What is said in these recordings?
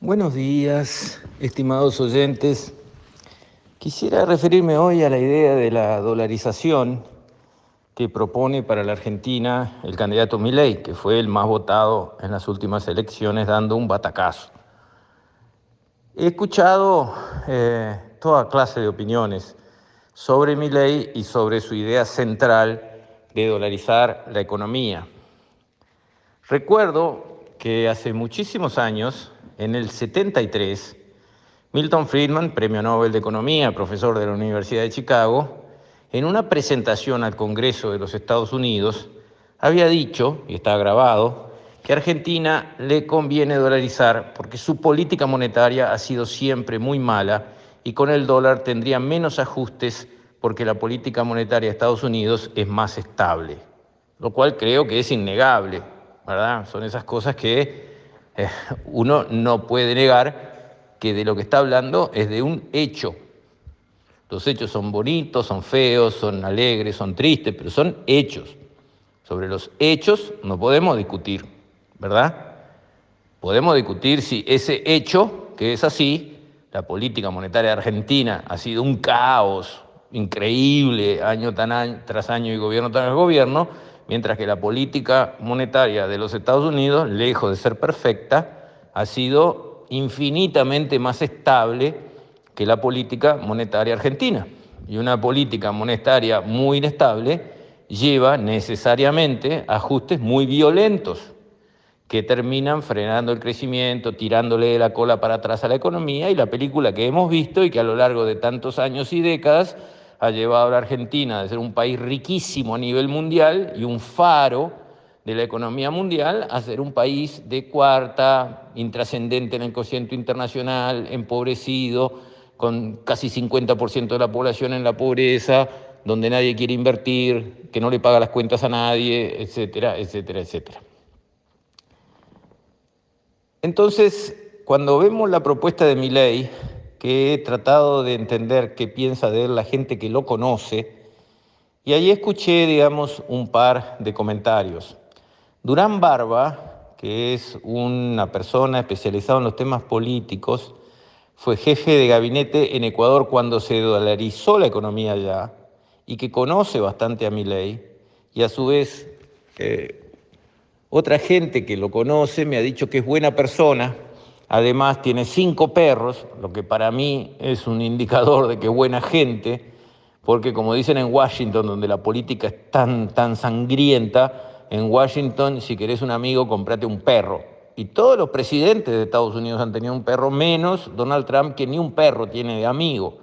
Buenos días, estimados oyentes. Quisiera referirme hoy a la idea de la dolarización que propone para la Argentina el candidato Milei, que fue el más votado en las últimas elecciones, dando un batacazo. He escuchado eh, toda clase de opiniones sobre Milei y sobre su idea central de dolarizar la economía. Recuerdo que hace muchísimos años, en el 73, Milton Friedman, premio Nobel de Economía, profesor de la Universidad de Chicago, en una presentación al Congreso de los Estados Unidos, había dicho, y está grabado, que a Argentina le conviene dolarizar porque su política monetaria ha sido siempre muy mala y con el dólar tendría menos ajustes porque la política monetaria de Estados Unidos es más estable, lo cual creo que es innegable, ¿verdad? Son esas cosas que eh, uno no puede negar que de lo que está hablando es de un hecho. Los hechos son bonitos, son feos, son alegres, son tristes, pero son hechos. Sobre los hechos no podemos discutir, ¿verdad? Podemos discutir si ese hecho, que es así, la política monetaria argentina ha sido un caos increíble año tras año y gobierno tras gobierno, mientras que la política monetaria de los Estados Unidos, lejos de ser perfecta, ha sido infinitamente más estable que la política monetaria argentina. Y una política monetaria muy inestable lleva necesariamente ajustes muy violentos que terminan frenando el crecimiento, tirándole la cola para atrás a la economía y la película que hemos visto y que a lo largo de tantos años y décadas ha llevado a la Argentina de ser un país riquísimo a nivel mundial y un faro de la economía mundial a ser un país de cuarta, intrascendente en el cociente internacional, empobrecido, con casi 50% de la población en la pobreza, donde nadie quiere invertir, que no le paga las cuentas a nadie, etcétera, etcétera, etcétera. Entonces, cuando vemos la propuesta de mi ley, que he tratado de entender qué piensa de él la gente que lo conoce, y ahí escuché, digamos, un par de comentarios. Durán Barba, que es una persona especializada en los temas políticos, fue jefe de gabinete en Ecuador cuando se dolarizó la economía allá y que conoce bastante a mi ley, y a su vez eh, otra gente que lo conoce me ha dicho que es buena persona, además tiene cinco perros, lo que para mí es un indicador de que buena gente, porque como dicen en Washington, donde la política es tan, tan sangrienta, en Washington si querés un amigo, comprate un perro. Y todos los presidentes de Estados Unidos han tenido un perro, menos Donald Trump, que ni un perro tiene de amigo.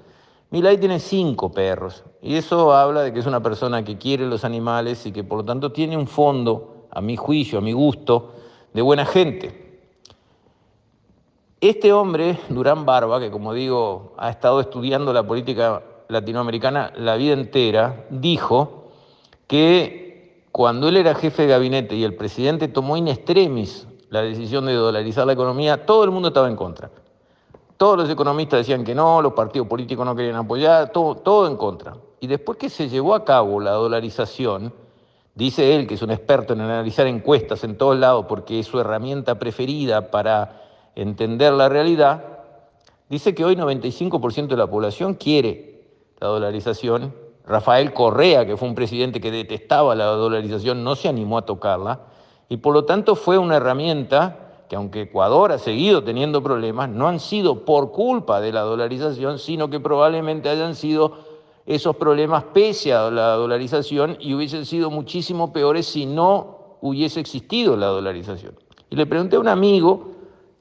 Milay tiene cinco perros, y eso habla de que es una persona que quiere los animales y que por lo tanto tiene un fondo a mi juicio, a mi gusto, de buena gente. Este hombre, Durán Barba, que como digo, ha estado estudiando la política latinoamericana la vida entera, dijo que cuando él era jefe de gabinete y el presidente tomó in extremis la decisión de dolarizar la economía, todo el mundo estaba en contra. Todos los economistas decían que no, los partidos políticos no querían apoyar, todo, todo en contra. Y después que se llevó a cabo la dolarización, Dice él que es un experto en analizar encuestas en todos lados porque es su herramienta preferida para entender la realidad. Dice que hoy 95% de la población quiere la dolarización. Rafael Correa, que fue un presidente que detestaba la dolarización, no se animó a tocarla. Y por lo tanto fue una herramienta que aunque Ecuador ha seguido teniendo problemas, no han sido por culpa de la dolarización, sino que probablemente hayan sido esos problemas pese a la dolarización y hubiesen sido muchísimo peores si no hubiese existido la dolarización. Y le pregunté a un amigo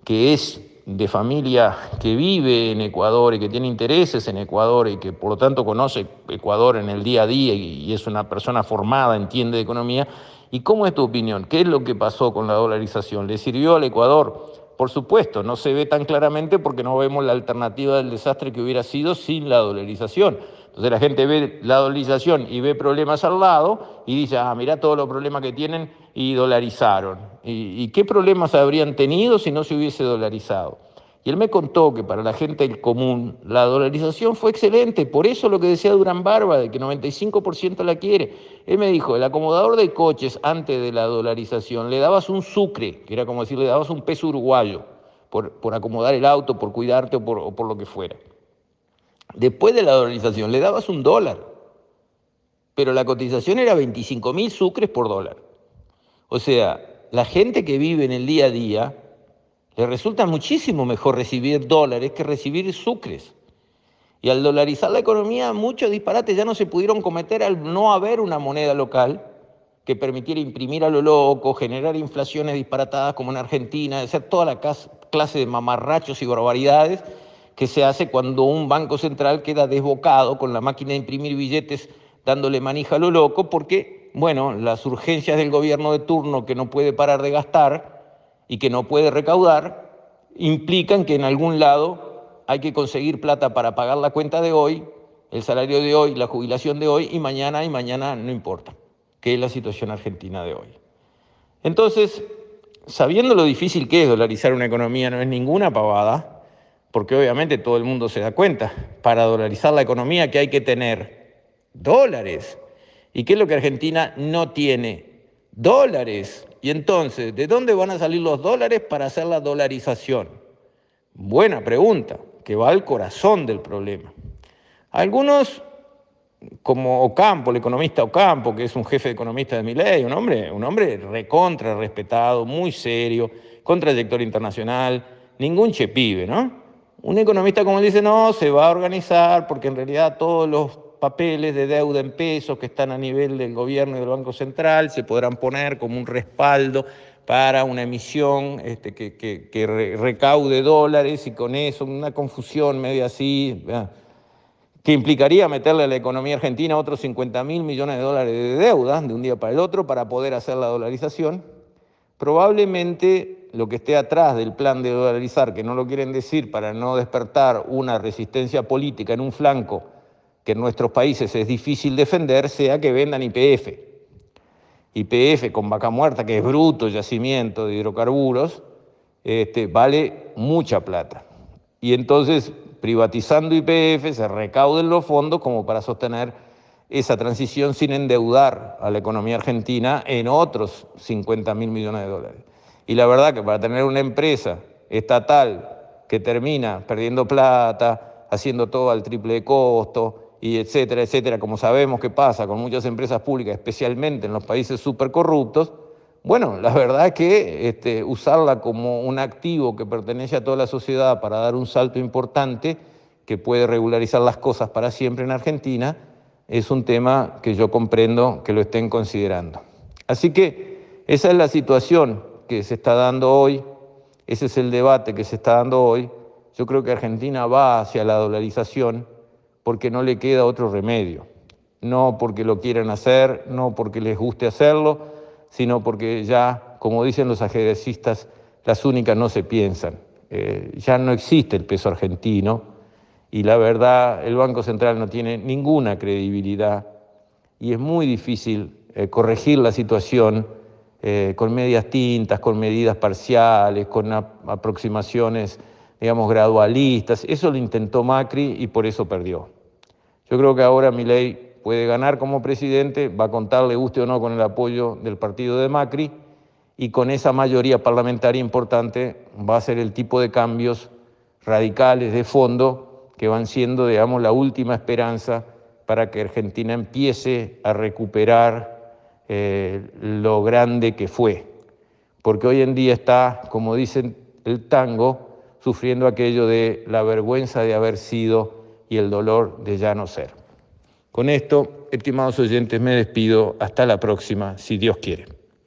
que es de familia que vive en Ecuador y que tiene intereses en Ecuador y que por lo tanto conoce Ecuador en el día a día y es una persona formada, entiende de economía, ¿y cómo es tu opinión? ¿Qué es lo que pasó con la dolarización? ¿Le sirvió al Ecuador? Por supuesto, no se ve tan claramente porque no vemos la alternativa del desastre que hubiera sido sin la dolarización entonces la gente ve la dolarización y ve problemas al lado y dice, ah, mira todos los problemas que tienen y dolarizaron. ¿Y, qué problemas habrían tenido si no se hubiese dolarizado? Y él me contó que para la gente del común la dolarización fue excelente, por eso lo que decía Durán Barba, de que 95% la quiere. Él me dijo, el acomodador de coches antes de la dolarización le dabas un sucre, que era como decir, le dabas un peso uruguayo por, acomodar el auto, por cuidarte o por, por lo que fuera. Después de la dolarización le dabas un dólar, pero la cotización era 25 mil sucres por dólar. O sea, la gente que vive en el día a día le resulta muchísimo mejor recibir dólares que recibir sucres. Y al dolarizar la economía, muchos disparates ya no se pudieron cometer al no haber una moneda local que permitiera imprimir a lo loco, generar inflaciones disparatadas como en Argentina, hacer toda la clase de mamarrachos y barbaridades que se hace cuando un banco central queda desbocado con la máquina de imprimir billetes dándole manija a lo loco, porque, bueno, las urgencias del gobierno de turno que no puede parar de gastar y que no puede recaudar, implican que en algún lado hay que conseguir plata para pagar la cuenta de hoy, el salario de hoy, la jubilación de hoy y mañana y mañana no importa, que es la situación argentina de hoy. Entonces, sabiendo lo difícil que es dolarizar una economía, no es ninguna pavada, porque obviamente todo el mundo se da cuenta, para dolarizar la economía que hay que tener dólares. ¿Y qué es lo que Argentina no tiene? Dólares. Y entonces, ¿de dónde van a salir los dólares para hacer la dolarización? Buena pregunta que va al corazón del problema. Algunos, como Ocampo, el economista Ocampo, que es un jefe de economista de mi ley, un hombre, un hombre recontra, respetado, muy serio, con trayectoria internacional, ningún chepibe, ¿no? Un economista como dice, no, se va a organizar porque en realidad todos los papeles de deuda en pesos que están a nivel del gobierno y del Banco Central se podrán poner como un respaldo para una emisión este, que, recaude dólares y con eso una confusión media así, que implicaría meterle a la economía argentina otros 50 mil millones de dólares de deuda de un día para el otro para poder hacer la dolarización. Probablemente lo que esté atrás del plan de dolarizar, que no lo quieren decir para no despertar una resistencia política en un flanco que en nuestros países es difícil defender, sea que vendan IPF YPF con vaca muerta, que es bruto yacimiento de hidrocarburos, este, vale mucha plata. Y entonces, privatizando YPF, se recauden los fondos como para sostener esa transición sin endeudar a la economía argentina en otros 50 mil millones de dólares. Y la verdad que para tener una empresa estatal que termina perdiendo plata, haciendo todo al triple de costo, y etcétera, etcétera, como sabemos que pasa con muchas empresas públicas, especialmente en los países súper corruptos, bueno, la verdad es que este, usarla como un activo que pertenece a toda la sociedad para dar un salto importante que puede regularizar las cosas para siempre en Argentina, es un tema que yo comprendo que lo estén considerando. Así que esa es la situación que se está dando hoy, ese es el debate que se está dando hoy. Yo creo que Argentina va hacia la dolarización porque no le queda otro remedio. No porque lo quieran hacer, no porque les guste hacerlo, sino porque ya, como dicen los ajedrecistas, las únicas no se piensan. Eh, ya no existe el peso argentino y la verdad el Banco Central no tiene ninguna credibilidad y es muy difícil eh, corregir la situación eh, con medias tintas, con medidas parciales, con aproximaciones, digamos, gradualistas. Eso lo intentó Macri y por eso perdió. Yo creo que ahora Milei puede ganar como presidente, va a contar, le guste o no, con el apoyo del partido de Macri y con esa mayoría parlamentaria importante va a ser el tipo de cambios radicales de fondo que van siendo, digamos, la última esperanza para que Argentina empiece a recuperar eh, lo grande que fue. Porque hoy en día está, como dicen el tango, sufriendo aquello de la vergüenza de haber sido y el dolor de ya no ser. Con esto, estimados oyentes, me despido. Hasta la próxima, si Dios quiere.